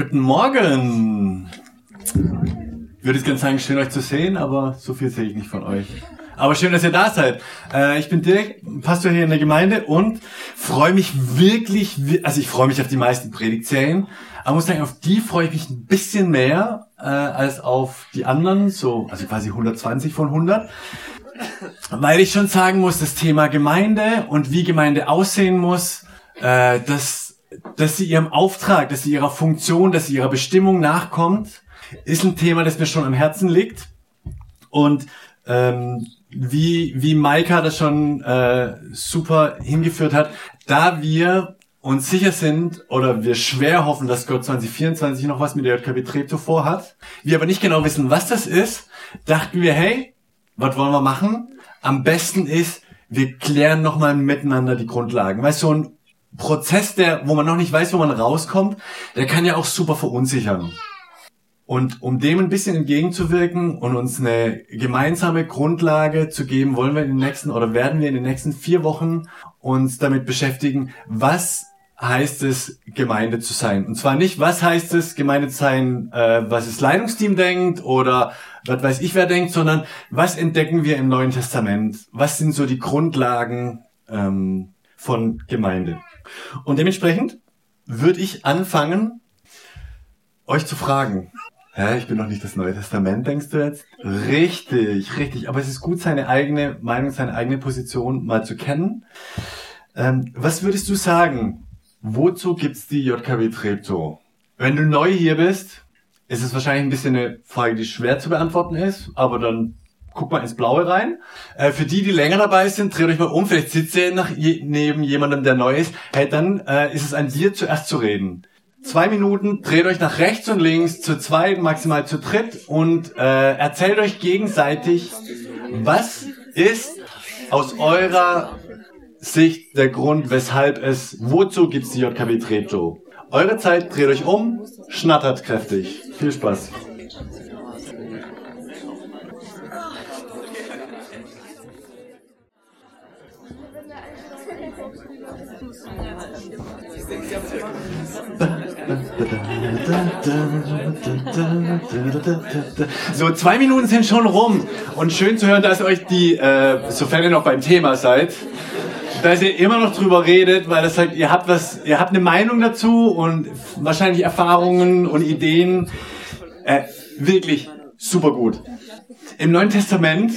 Guten Morgen! Würde es ganz sagen, schön euch zu sehen, aber so viel sehe ich nicht von euch. Aber schön, dass ihr da seid. Äh, ich bin Dirk, Pastor hier in der Gemeinde und freue mich wirklich, wi- also ich freue mich auf die meisten Predigtserien, aber muss sagen, auf die freue ich mich ein bisschen mehr äh, als auf die anderen, so also quasi 120 von 100. Weil ich schon sagen muss, das Thema Gemeinde und wie Gemeinde aussehen muss, äh, dass, sie ihrem Auftrag, dass sie ihrer Funktion, dass sie ihrer Bestimmung nachkommt, ist ein Thema, das mir schon am Herzen liegt. Und ähm, wie, wie Maika das schon äh, super hingeführt hat, da wir uns sicher sind oder wir schwer hoffen, dass Gott 2024 noch was mit der JKB Treptow vorhat, wir aber nicht genau wissen, was das ist, dachten wir, hey, was wollen wir machen? Am besten ist, wir klären nochmal miteinander die Grundlagen. Weil so ein Prozess, der, wo man noch nicht weiß, wo man rauskommt, der kann ja auch super verunsichern. Und um dem ein bisschen entgegenzuwirken und uns eine gemeinsame Grundlage zu geben, wollen wir in den nächsten oder werden wir in den nächsten vier Wochen uns damit beschäftigen, was heißt es, Gemeinde zu sein. Und zwar nicht, was heißt es, Gemeinde zu sein, äh, was das Leitungsteam denkt oder was weiß ich wer denkt, sondern was entdecken wir im Neuen Testament? Was sind so die Grundlagen ähm, von Gemeinde? Und dementsprechend würde ich anfangen, euch zu fragen. Hä, ich bin noch nicht das Neue Testament, denkst du jetzt? Richtig, richtig. Aber es ist gut, seine eigene Meinung, seine eigene Position mal zu kennen. Ähm, was würdest du sagen? Wozu gibt's die JKW Treptow? Wenn du neu hier bist, ist es wahrscheinlich ein bisschen eine Frage, die schwer zu beantworten ist, aber dann guck mal ins Blaue rein. Äh, für die, die länger dabei sind, dreht euch mal um. Vielleicht sitzt ihr nach je, neben jemandem, der neu ist. Hey, dann äh, ist es an dir zuerst zu reden. Zwei Minuten, dreht euch nach rechts und links, zu zweit, maximal zu dritt und äh, erzählt euch gegenseitig, was ist aus eurer Sicht der Grund, weshalb es, wozu gibt's die JKW Treptow? Eure Zeit, dreht euch um, schnattert kräftig. Viel Spaß. So, zwei Minuten sind schon rum. Und schön zu hören, dass euch die, äh, sofern ihr noch beim Thema seid, dass ihr immer noch drüber redet, weil das sagt, ihr habt was, ihr habt eine Meinung dazu und wahrscheinlich Erfahrungen und Ideen. Äh, wirklich super gut. Im Neuen Testament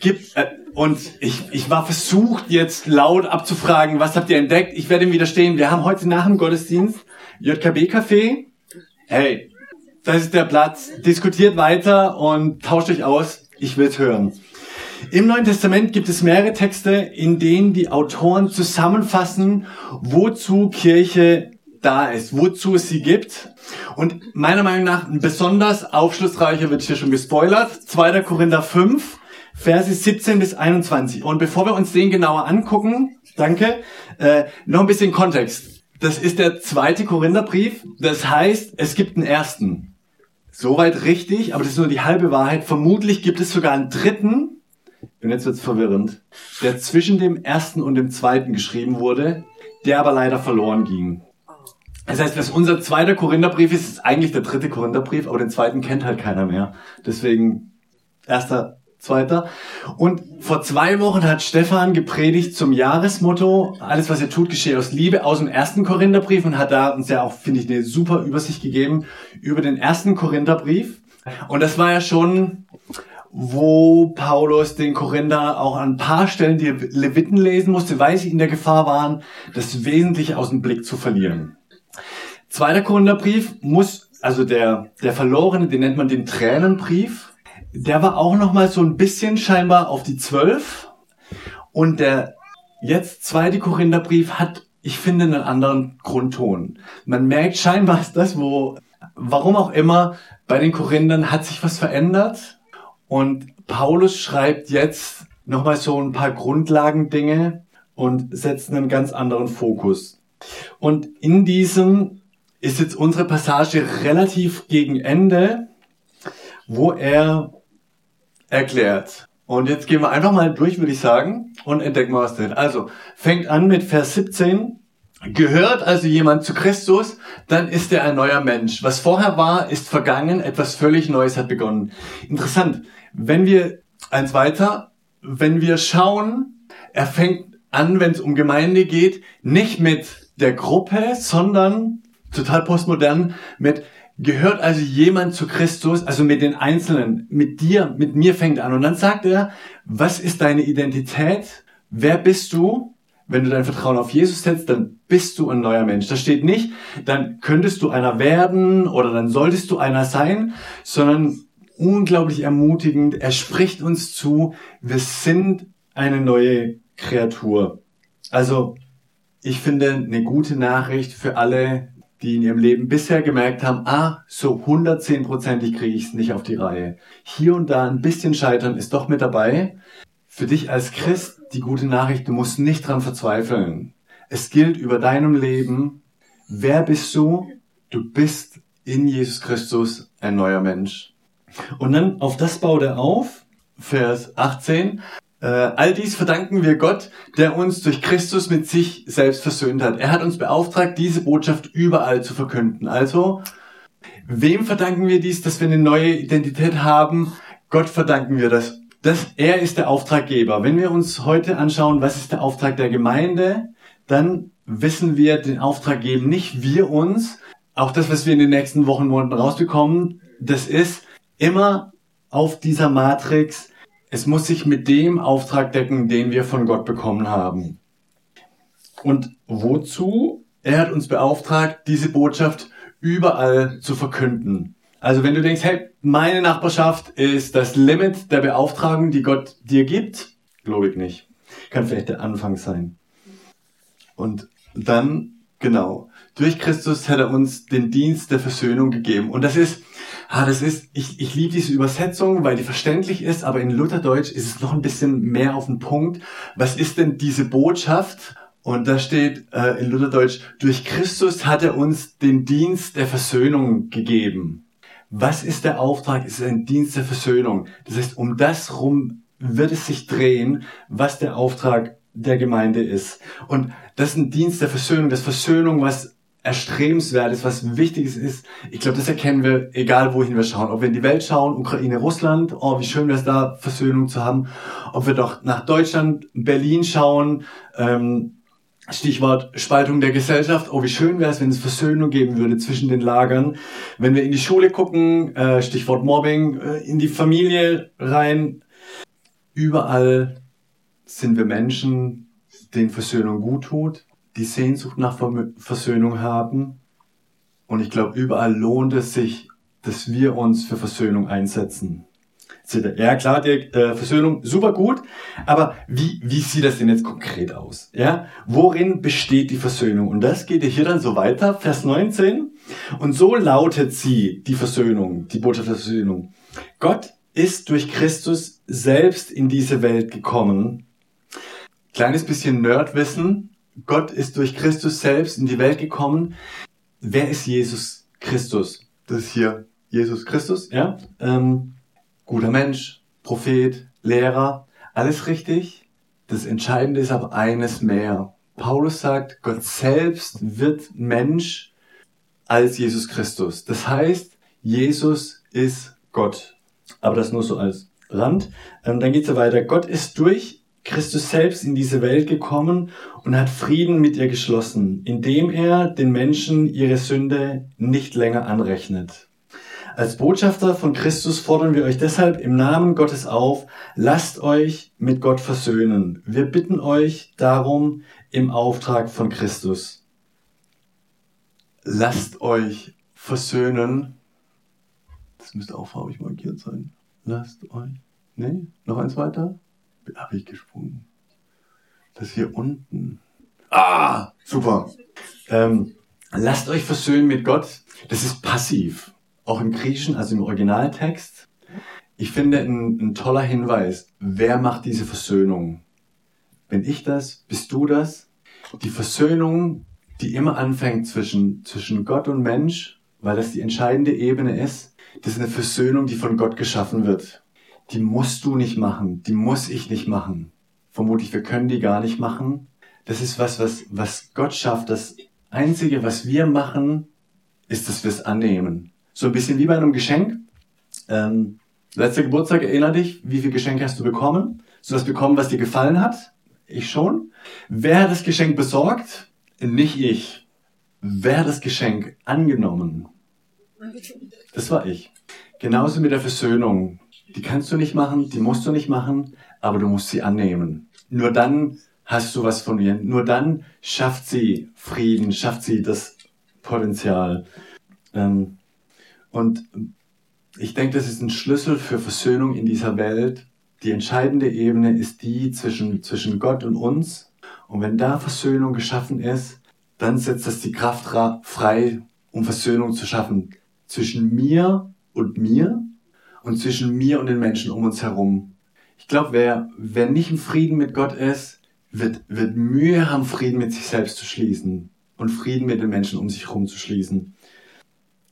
gibt, äh, und ich, ich war versucht, jetzt laut abzufragen, was habt ihr entdeckt? Ich werde ihm widerstehen. Wir haben heute nach dem Gottesdienst JKB-Café. Hey, das ist der Platz. Diskutiert weiter und tauscht euch aus. Ich will's hören. Im Neuen Testament gibt es mehrere Texte, in denen die Autoren zusammenfassen, wozu Kirche da ist, wozu es sie gibt. Und meiner Meinung nach ein besonders aufschlussreicher wird hier schon gespoilert. 2. Korinther 5, Verse 17 bis 21. Und bevor wir uns den genauer angucken, danke, äh, noch ein bisschen Kontext. Das ist der zweite Korintherbrief. Das heißt, es gibt einen ersten. Soweit richtig, aber das ist nur die halbe Wahrheit. Vermutlich gibt es sogar einen dritten, und jetzt wird's verwirrend, der zwischen dem ersten und dem zweiten geschrieben wurde, der aber leider verloren ging. Das heißt, was unser zweiter Korintherbrief ist, ist eigentlich der dritte Korintherbrief, aber den zweiten kennt halt keiner mehr. Deswegen erster, zweiter. Und vor zwei Wochen hat Stefan gepredigt zum Jahresmotto, alles was ihr tut, geschehe aus Liebe, aus dem ersten Korintherbrief und hat da uns ja auch, finde ich, eine super Übersicht gegeben über den ersten Korintherbrief. Und das war ja schon, wo Paulus den Korinther auch an ein paar Stellen die Leviten lesen musste, weil sie in der Gefahr waren, das Wesentliche aus dem Blick zu verlieren. Zweiter Korintherbrief muss, also der, der verlorene, den nennt man den Tränenbrief, der war auch nochmal so ein bisschen scheinbar auf die zwölf. Und der jetzt zweite Korintherbrief hat, ich finde, einen anderen Grundton. Man merkt scheinbar ist das, wo, warum auch immer, bei den Korinthern hat sich was verändert und Paulus schreibt jetzt nochmal so ein paar Grundlagendinge und setzt einen ganz anderen Fokus. Und in diesem ist jetzt unsere Passage relativ gegen Ende, wo er erklärt. Und jetzt gehen wir einfach mal durch, würde ich sagen, und entdecken wir was drin. Also, fängt an mit Vers 17. Gehört also jemand zu Christus, dann ist er ein neuer Mensch. Was vorher war, ist vergangen, etwas völlig Neues hat begonnen. Interessant, wenn wir eins weiter, wenn wir schauen, er fängt an, wenn es um Gemeinde geht, nicht mit der Gruppe, sondern total postmodern mit gehört also jemand zu Christus, also mit den Einzelnen, mit dir, mit mir fängt an. Und dann sagt er, was ist deine Identität? Wer bist du? Wenn du dein Vertrauen auf Jesus setzt, dann bist du ein neuer Mensch. Da steht nicht, dann könntest du einer werden oder dann solltest du einer sein, sondern unglaublich ermutigend. Er spricht uns zu, wir sind eine neue Kreatur. Also, ich finde eine gute Nachricht für alle, die in ihrem Leben bisher gemerkt haben, ah, so 110%ig kriege ich es nicht auf die Reihe. Hier und da ein bisschen scheitern ist doch mit dabei. Für dich als Christ die gute Nachricht, du musst nicht dran verzweifeln. Es gilt über deinem Leben, wer bist du? Du bist in Jesus Christus ein neuer Mensch. Und dann auf das baut er auf, Vers 18. Äh, all dies verdanken wir Gott, der uns durch Christus mit sich selbst versöhnt hat. Er hat uns beauftragt, diese Botschaft überall zu verkünden. Also, wem verdanken wir dies, dass wir eine neue Identität haben? Gott verdanken wir das. das. Er ist der Auftraggeber. Wenn wir uns heute anschauen, was ist der Auftrag der Gemeinde, dann wissen wir den Auftrag geben nicht wir uns. Auch das, was wir in den nächsten Wochen, Monaten rausbekommen, das ist immer auf dieser Matrix es muss sich mit dem Auftrag decken, den wir von Gott bekommen haben. Und wozu? Er hat uns beauftragt, diese Botschaft überall zu verkünden. Also wenn du denkst, hey, meine Nachbarschaft ist das Limit der Beauftragung, die Gott dir gibt, glaube ich nicht. Kann vielleicht der Anfang sein. Und dann, genau, durch Christus hat er uns den Dienst der Versöhnung gegeben. Und das ist, Ah, das ist, ich, ich liebe diese Übersetzung, weil die verständlich ist, aber in Lutherdeutsch ist es noch ein bisschen mehr auf den Punkt. Was ist denn diese Botschaft? Und da steht äh, in Lutherdeutsch, durch Christus hat er uns den Dienst der Versöhnung gegeben. Was ist der Auftrag? Es ist ein Dienst der Versöhnung. Das heißt, um das rum wird es sich drehen, was der Auftrag der Gemeinde ist. Und das ist ein Dienst der Versöhnung, das Versöhnung, was Erstrebenswertes, was Wichtiges ist. Ich glaube, das erkennen wir, egal wohin wir schauen. Ob wir in die Welt schauen, Ukraine, Russland, oh, wie schön wäre es da, Versöhnung zu haben. Ob wir doch nach Deutschland, Berlin schauen, ähm, Stichwort Spaltung der Gesellschaft. Oh, wie schön wäre es, wenn es Versöhnung geben würde zwischen den Lagern. Wenn wir in die Schule gucken, äh, Stichwort Mobbing, äh, in die Familie rein. Überall sind wir Menschen, denen Versöhnung gut tut die Sehnsucht nach Versöhnung haben. Und ich glaube, überall lohnt es sich, dass wir uns für Versöhnung einsetzen. Ja, klar, die äh, Versöhnung super gut, aber wie, wie sieht das denn jetzt konkret aus? Ja, worin besteht die Versöhnung? Und das geht hier dann so weiter, Vers 19. Und so lautet sie, die Versöhnung, die Botschaft der Versöhnung. Gott ist durch Christus selbst in diese Welt gekommen. Kleines bisschen Nerdwissen. Gott ist durch Christus selbst in die Welt gekommen. Wer ist Jesus Christus? Das ist hier Jesus Christus, ja. Ähm, guter Mensch, Prophet, Lehrer, alles richtig. Das Entscheidende ist aber eines mehr. Paulus sagt, Gott selbst wird Mensch als Jesus Christus. Das heißt, Jesus ist Gott. Aber das nur so als Rand. Ähm, dann geht's ja weiter. Gott ist durch Christus selbst in diese Welt gekommen und hat Frieden mit ihr geschlossen, indem er den Menschen ihre Sünde nicht länger anrechnet. Als Botschafter von Christus fordern wir euch deshalb im Namen Gottes auf, lasst euch mit Gott versöhnen. Wir bitten euch darum im Auftrag von Christus. Lasst euch versöhnen. Das müsste auch farbig markiert sein. Lasst euch. Nee, noch eins weiter habe ich gesprungen. Das hier unten. Ah, super. Ähm, lasst euch versöhnen mit Gott. Das ist passiv. Auch im Griechischen, also im Originaltext. Ich finde ein, ein toller Hinweis. Wer macht diese Versöhnung? Bin ich das? Bist du das? Die Versöhnung, die immer anfängt zwischen, zwischen Gott und Mensch, weil das die entscheidende Ebene ist, das ist eine Versöhnung, die von Gott geschaffen wird. Die musst du nicht machen, die muss ich nicht machen. Vermutlich, wir können die gar nicht machen. Das ist was, was, was Gott schafft. Das Einzige, was wir machen, ist, dass wir es annehmen. So ein bisschen wie bei einem Geschenk. Ähm, letzter Geburtstag, erinner dich, wie viel Geschenke hast du bekommen? Du hast bekommen, was dir gefallen hat? Ich schon. Wer hat das Geschenk besorgt? Nicht ich. Wer hat das Geschenk angenommen? Das war ich. Genauso mit der Versöhnung. Die kannst du nicht machen, die musst du nicht machen, aber du musst sie annehmen. Nur dann hast du was von ihr. Nur dann schafft sie Frieden, schafft sie das Potenzial. Ähm, und ich denke, das ist ein Schlüssel für Versöhnung in dieser Welt. Die entscheidende Ebene ist die zwischen, zwischen Gott und uns. Und wenn da Versöhnung geschaffen ist, dann setzt das die Kraft frei, um Versöhnung zu schaffen. Zwischen mir und mir und zwischen mir und den Menschen um uns herum. Ich glaube, wer, wer nicht im Frieden mit Gott ist, wird, wird Mühe haben, Frieden mit sich selbst zu schließen und Frieden mit den Menschen um sich herum zu schließen.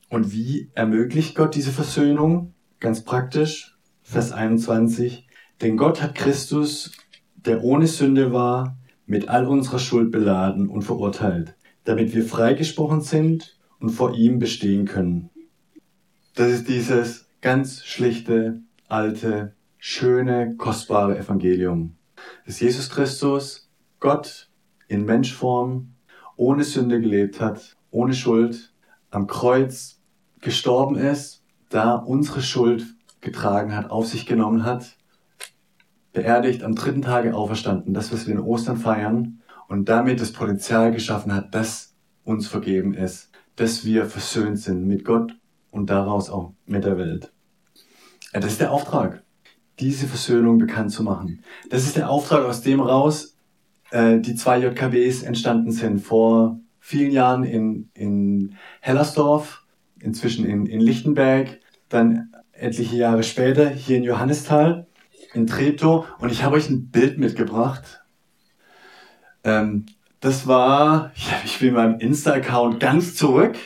Und wie ermöglicht Gott diese Versöhnung? Ganz praktisch, Vers 21. Denn Gott hat Christus, der ohne Sünde war, mit all unserer Schuld beladen und verurteilt, damit wir freigesprochen sind und vor ihm bestehen können. Das ist dieses ganz schlichte, alte, schöne, kostbare Evangelium. Dass Jesus Christus, Gott in Menschform, ohne Sünde gelebt hat, ohne Schuld, am Kreuz gestorben ist, da unsere Schuld getragen hat, auf sich genommen hat, beerdigt, am dritten Tage auferstanden, das, was wir in Ostern feiern, und damit das Potenzial geschaffen hat, dass uns vergeben ist, dass wir versöhnt sind mit Gott und daraus auch mit der Welt. Das ist der Auftrag, diese Versöhnung bekannt zu machen. Das ist der Auftrag, aus dem raus äh, die zwei JKBs entstanden sind. Vor vielen Jahren in, in Hellersdorf, inzwischen in, in Lichtenberg, dann etliche Jahre später hier in Johannisthal, in Treptow. Und ich habe euch ein Bild mitgebracht. Ähm, das war, ja, ich bin meinem Insta-Account ganz zurück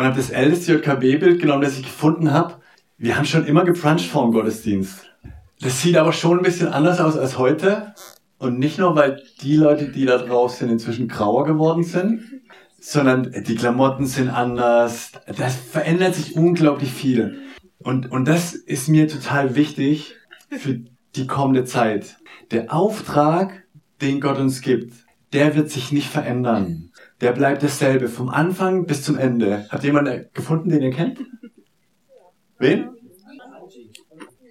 und habe das älteste JKB-Bild genommen, das ich gefunden habe. Wir haben schon immer gebruncht vor dem Gottesdienst. Das sieht aber schon ein bisschen anders aus als heute. Und nicht nur, weil die Leute, die da drauf sind, inzwischen grauer geworden sind, sondern die Klamotten sind anders. Das verändert sich unglaublich viel. Und, und das ist mir total wichtig für die kommende Zeit. Der Auftrag, den Gott uns gibt, der wird sich nicht verändern. Der bleibt dasselbe, vom Anfang bis zum Ende. Habt ihr jemanden gefunden, den ihr kennt? Wen?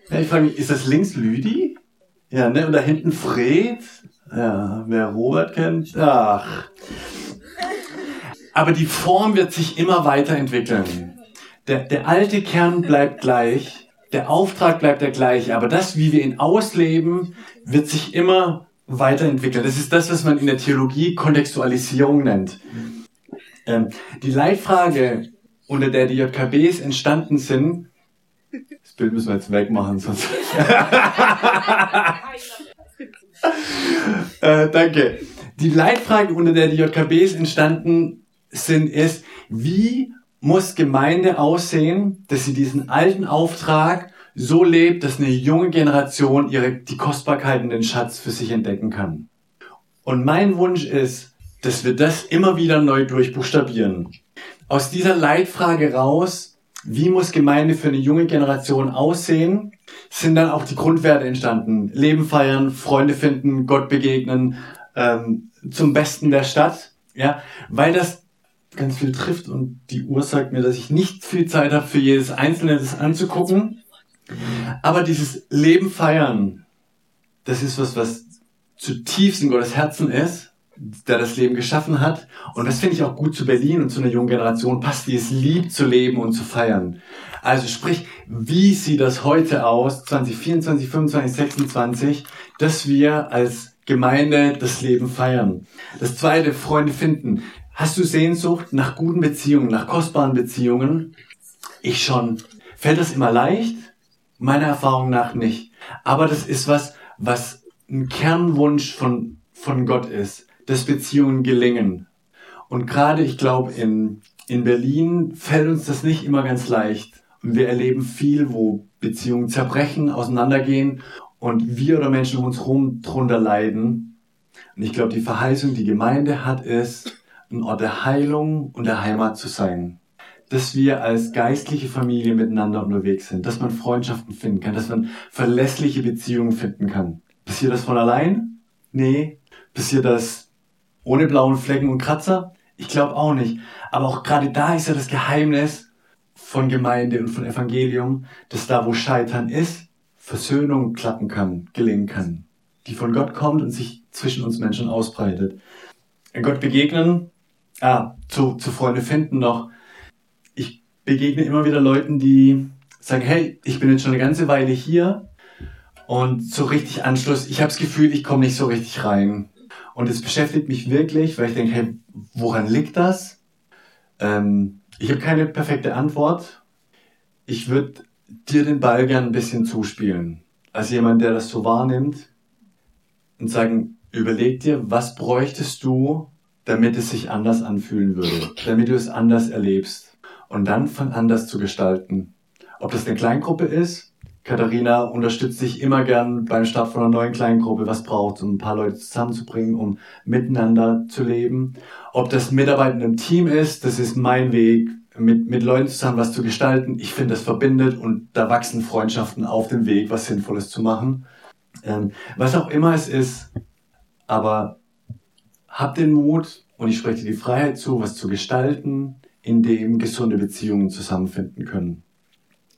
Ja, ich frage mich, ist das links Lüdi? Ja, ne? Und da hinten Fred? Ja, wer Robert kennt? Ach. Aber die Form wird sich immer weiterentwickeln. Der, der alte Kern bleibt gleich. Der Auftrag bleibt der gleiche. Aber das, wie wir ihn ausleben, wird sich immer weiterentwickeln. Das ist das, was man in der Theologie Kontextualisierung nennt. Ähm, die Leitfrage, unter der die JKBs entstanden sind, das Bild müssen wir jetzt wegmachen, sonst. äh, danke. Die Leitfrage, unter der die JKBs entstanden sind, ist, wie muss Gemeinde aussehen, dass sie diesen alten Auftrag so lebt, dass eine junge Generation ihre, die Kostbarkeiten, den Schatz für sich entdecken kann. Und mein Wunsch ist, dass wir das immer wieder neu durchbuchstabieren. Aus dieser Leitfrage raus, wie muss Gemeinde für eine junge Generation aussehen, sind dann auch die Grundwerte entstanden. Leben feiern, Freunde finden, Gott begegnen, ähm, zum Besten der Stadt. Ja, weil das ganz viel trifft und die Uhr sagt mir, dass ich nicht viel Zeit habe, für jedes Einzelne das anzugucken. Aber dieses Leben feiern, das ist was, was zutiefst in Gottes Herzen ist, der das Leben geschaffen hat. Und das finde ich auch gut zu Berlin und zu einer jungen Generation passt, die es liebt zu leben und zu feiern. Also sprich, wie sieht das heute aus, 2024, 25, 26, dass wir als Gemeinde das Leben feiern. Das zweite, Freunde finden. Hast du Sehnsucht nach guten Beziehungen, nach kostbaren Beziehungen? Ich schon. Fällt das immer leicht? Meiner Erfahrung nach nicht. Aber das ist was, was ein Kernwunsch von, von Gott ist, dass Beziehungen gelingen. Und gerade, ich glaube, in, in Berlin fällt uns das nicht immer ganz leicht. Und wir erleben viel, wo Beziehungen zerbrechen, auseinandergehen und wir oder Menschen um uns herum drunter leiden. Und ich glaube, die Verheißung, die Gemeinde hat, ist, ein Ort der Heilung und der Heimat zu sein. Dass wir als geistliche Familie miteinander unterwegs sind, dass man Freundschaften finden kann, dass man verlässliche Beziehungen finden kann. Passiert das von allein? Nee. Passiert das ohne blauen Flecken und Kratzer? Ich glaube auch nicht. Aber auch gerade da ist ja das Geheimnis von Gemeinde und von Evangelium, dass da, wo Scheitern ist, Versöhnung klappen kann, gelingen kann, die von Gott kommt und sich zwischen uns Menschen ausbreitet. Gott begegnen, ah, zu, zu Freunde finden noch. Begegne immer wieder Leuten, die sagen, hey, ich bin jetzt schon eine ganze Weile hier und so richtig Anschluss, ich habe das Gefühl, ich komme nicht so richtig rein. Und es beschäftigt mich wirklich, weil ich denke, hey, woran liegt das? Ähm, ich habe keine perfekte Antwort. Ich würde dir den Ball gern ein bisschen zuspielen. Als jemand, der das so wahrnimmt und sagen, überleg dir, was bräuchtest du, damit es sich anders anfühlen würde, damit du es anders erlebst und dann fang an, das zu gestalten. Ob das eine Kleingruppe ist, Katharina unterstützt dich immer gern beim Start von einer neuen Kleingruppe, was braucht, um ein paar Leute zusammenzubringen, um miteinander zu leben. Ob das Mitarbeiten einem Team ist, das ist mein Weg, mit, mit Leuten zusammen was zu gestalten. Ich finde, das verbindet und da wachsen Freundschaften auf dem Weg, was Sinnvolles zu machen. Ähm, was auch immer es ist, aber hab den Mut und ich spreche dir die Freiheit zu, was zu gestalten, in dem gesunde Beziehungen zusammenfinden können.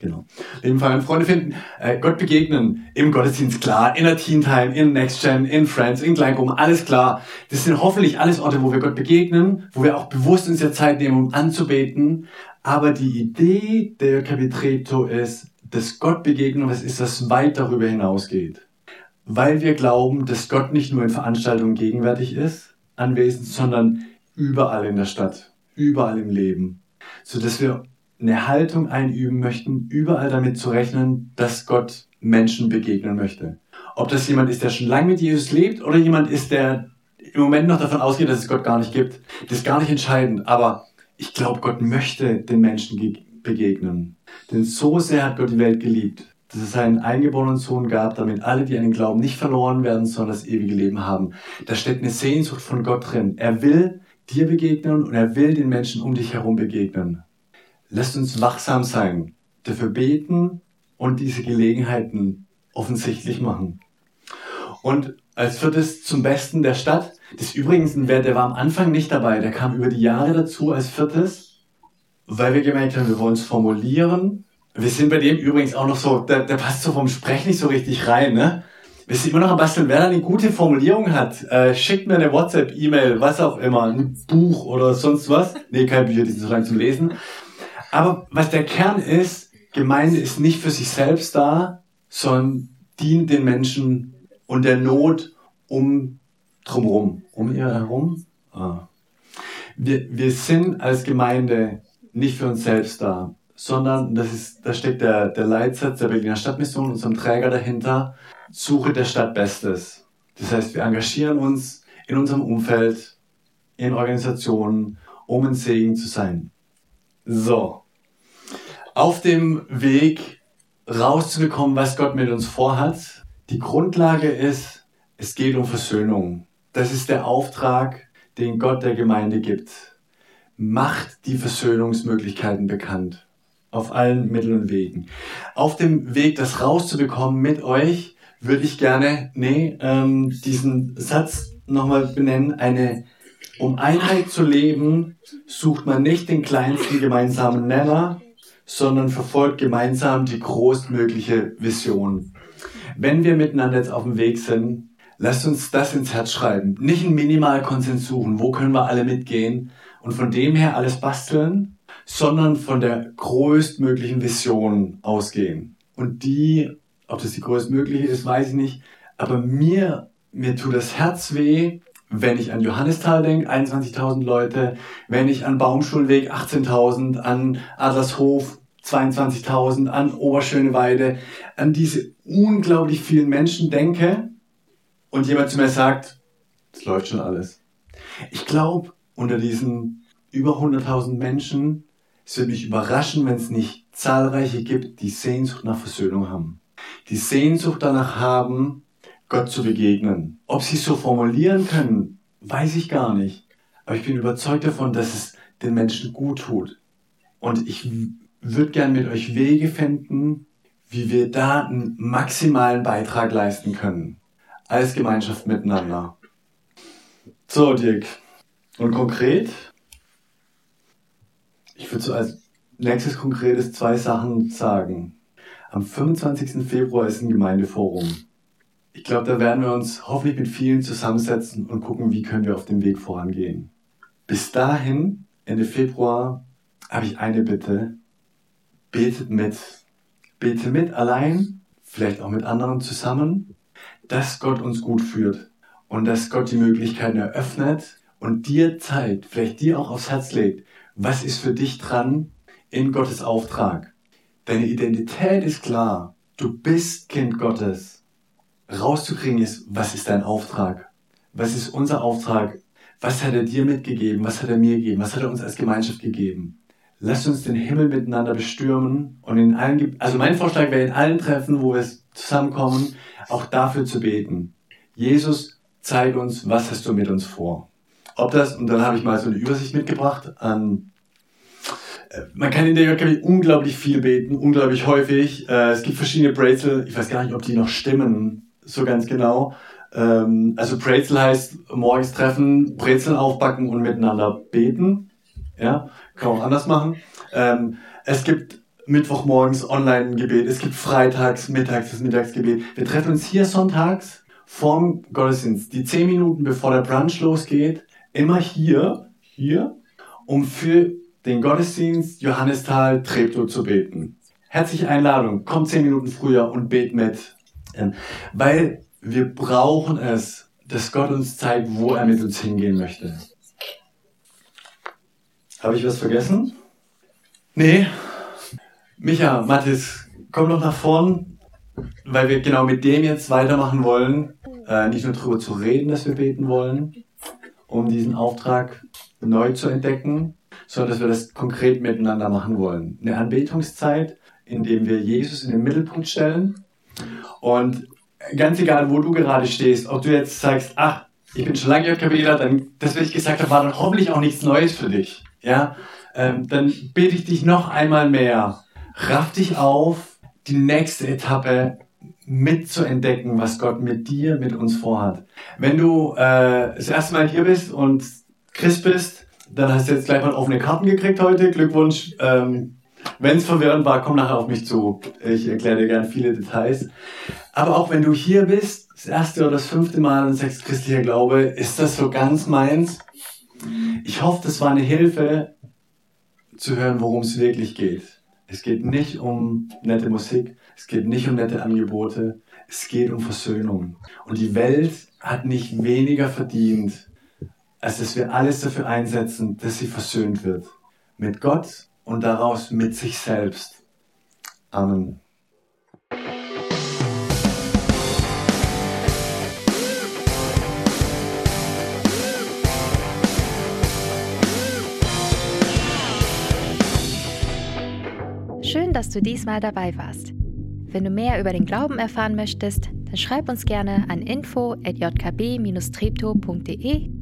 Genau. In Fall Freunde finden, äh, Gott begegnen, im Gottesdienst klar, in der Teen Time, in Next Gen, in Friends, in Kleingruppen, alles klar. Das sind hoffentlich alles Orte, wo wir Gott begegnen, wo wir auch bewusst uns der Zeit nehmen, um anzubeten. Aber die Idee der Capitreto ist, dass Gott begegnen was ist, das weit darüber hinausgeht. Weil wir glauben, dass Gott nicht nur in Veranstaltungen gegenwärtig ist, anwesend, sondern überall in der Stadt, überall im Leben. So dass wir eine Haltung einüben möchten, überall damit zu rechnen, dass Gott Menschen begegnen möchte. Ob das jemand ist, der schon lange mit Jesus lebt oder jemand ist, der im Moment noch davon ausgeht, dass es Gott gar nicht gibt, das ist gar nicht entscheidend. Aber ich glaube, Gott möchte den Menschen begegnen. Denn so sehr hat Gott die Welt geliebt, dass es seinen eingeborenen Sohn gab, damit alle, die an den Glauben nicht verloren werden, sondern das ewige Leben haben. Da steckt eine Sehnsucht von Gott drin. Er will dir begegnen und er will den Menschen um dich herum begegnen. Lasst uns wachsam sein, dafür beten und diese Gelegenheiten offensichtlich machen. Und als viertes zum Besten der Stadt, das ist übrigens ein Wert, der war am Anfang nicht dabei, der kam über die Jahre dazu als viertes, weil wir gemerkt haben, wir wollen es formulieren. Wir sind bei dem übrigens auch noch so, der, der passt so vom Sprech nicht so richtig rein, ne? Wir sind immer noch am Basteln, wer eine gute Formulierung hat, äh, schickt mir eine WhatsApp, E-Mail, was auch immer, ein Buch oder sonst was. Nee, kein Bücher, die sind so lang zum Lesen. Aber was der Kern ist, Gemeinde ist nicht für sich selbst da, sondern dient den Menschen und der Not um drumherum. Um ihr herum? Ah. Wir, wir sind als Gemeinde nicht für uns selbst da, sondern das ist, da steckt der, der Leitsatz der Berliner Stadtmission, unserem Träger dahinter, Suche der Stadt Bestes. Das heißt, wir engagieren uns in unserem Umfeld, in Organisationen, um ein Segen zu sein. So, auf dem Weg rauszubekommen, was Gott mit uns vorhat. Die Grundlage ist, es geht um Versöhnung. Das ist der Auftrag, den Gott der Gemeinde gibt. Macht die Versöhnungsmöglichkeiten bekannt. Auf allen Mitteln und Wegen. Auf dem Weg, das rauszubekommen mit euch, würde ich gerne, nee, ähm, diesen Satz nochmal benennen. Eine, um Einheit zu leben, sucht man nicht den kleinsten gemeinsamen Nenner, sondern verfolgt gemeinsam die großmögliche Vision. Wenn wir miteinander jetzt auf dem Weg sind, lasst uns das ins Herz schreiben. Nicht einen Minimalkonsens suchen, wo können wir alle mitgehen und von dem her alles basteln, sondern von der größtmöglichen Vision ausgehen. Und die, ob das die größtmögliche ist, weiß ich nicht, aber mir mir tut das Herz weh, wenn ich an Johannisthal denke, 21.000 Leute, wenn ich an Baumschulweg 18.000, an Adlershof 22.000, an Oberschöneweide, an diese unglaublich vielen Menschen denke und jemand zu mir sagt, es läuft schon alles. Ich glaube, unter diesen über 100.000 Menschen, es wird mich überraschen, wenn es nicht zahlreiche gibt, die Sehnsucht nach Versöhnung haben. Die Sehnsucht danach haben, Gott zu begegnen. Ob sie es so formulieren können, weiß ich gar nicht. Aber ich bin überzeugt davon, dass es den Menschen gut tut. Und ich würde gern mit euch Wege finden, wie wir da einen maximalen Beitrag leisten können. Als Gemeinschaft miteinander. So, Dirk. Und konkret? Ich würde so als nächstes konkretes zwei Sachen sagen. Am 25. Februar ist ein Gemeindeforum. Ich glaube, da werden wir uns hoffentlich mit vielen zusammensetzen und gucken, wie können wir auf dem Weg vorangehen. Bis dahin, Ende Februar, habe ich eine Bitte. Betet mit. Bete mit allein, vielleicht auch mit anderen zusammen, dass Gott uns gut führt und dass Gott die Möglichkeiten eröffnet und dir zeigt, vielleicht dir auch aufs Herz legt, was ist für dich dran in Gottes Auftrag. Deine Identität ist klar. Du bist Kind Gottes rauszukriegen ist, was ist dein Auftrag? Was ist unser Auftrag? Was hat er dir mitgegeben? Was hat er mir gegeben? Was hat er uns als Gemeinschaft gegeben? Lasst uns den Himmel miteinander bestürmen und in allen, also mein Vorschlag wäre in allen Treffen, wo wir zusammenkommen, auch dafür zu beten. Jesus, zeig uns, was hast du mit uns vor? Ob das, und dann habe ich mal so eine Übersicht mitgebracht an, man kann in der JKB unglaublich viel beten, unglaublich häufig. Äh, es gibt verschiedene Brezel, ich weiß gar nicht, ob die noch stimmen so ganz genau. Ähm, also Brezel heißt morgens treffen, Brezeln aufbacken und miteinander beten. Ja, kann man auch anders machen. Ähm, es gibt Mittwochmorgens Online-Gebet, es gibt freitags, mittags das Mittagsgebet. Wir treffen uns hier sonntags vorm Gottesdienst, die zehn Minuten bevor der Brunch losgeht, immer hier, hier, um für den Gottesdienst Johannisthal Treptow zu beten. Herzliche Einladung, kommt zehn Minuten früher und bet mit. Ähm, weil wir brauchen es, dass Gott uns zeigt, wo er mit uns hingehen möchte. Habe ich was vergessen? Nee. Micha, Mathis, komm doch nach vorn, weil wir genau mit dem jetzt weitermachen wollen. Äh, nicht nur darüber zu reden, dass wir beten wollen, um diesen Auftrag neu zu entdecken, sondern dass wir das konkret miteinander machen wollen. Eine Anbetungszeit, in dem wir Jesus in den Mittelpunkt stellen und ganz egal, wo du gerade stehst, ob du jetzt sagst, ach, ich bin schon lange JKBler, dann das, was ich gesagt habe, war dann hoffentlich auch nichts Neues für dich. Ja, ähm, dann bitte ich dich noch einmal mehr, raff dich auf, die nächste Etappe mitzuentdecken, was Gott mit dir, mit uns vorhat. Wenn du äh, das erste Mal hier bist und Christ bist, dann hast du jetzt gleich mal offene Karten gekriegt heute. Glückwunsch. Ähm, wenn es verwirrend war, komm nachher auf mich zu. Ich erkläre dir gern viele Details. Aber auch wenn du hier bist, das erste oder das fünfte Mal und sagst christlicher Glaube, ist das so ganz meins? Ich hoffe, das war eine Hilfe zu hören, worum es wirklich geht. Es geht nicht um nette Musik, es geht nicht um nette Angebote, es geht um Versöhnung. Und die Welt hat nicht weniger verdient, als dass wir alles dafür einsetzen, dass sie versöhnt wird. Mit Gott und daraus mit sich selbst. Amen. Schön, dass du diesmal dabei warst. Wenn du mehr über den Glauben erfahren möchtest, dann schreib uns gerne an info@jkb-treptow.de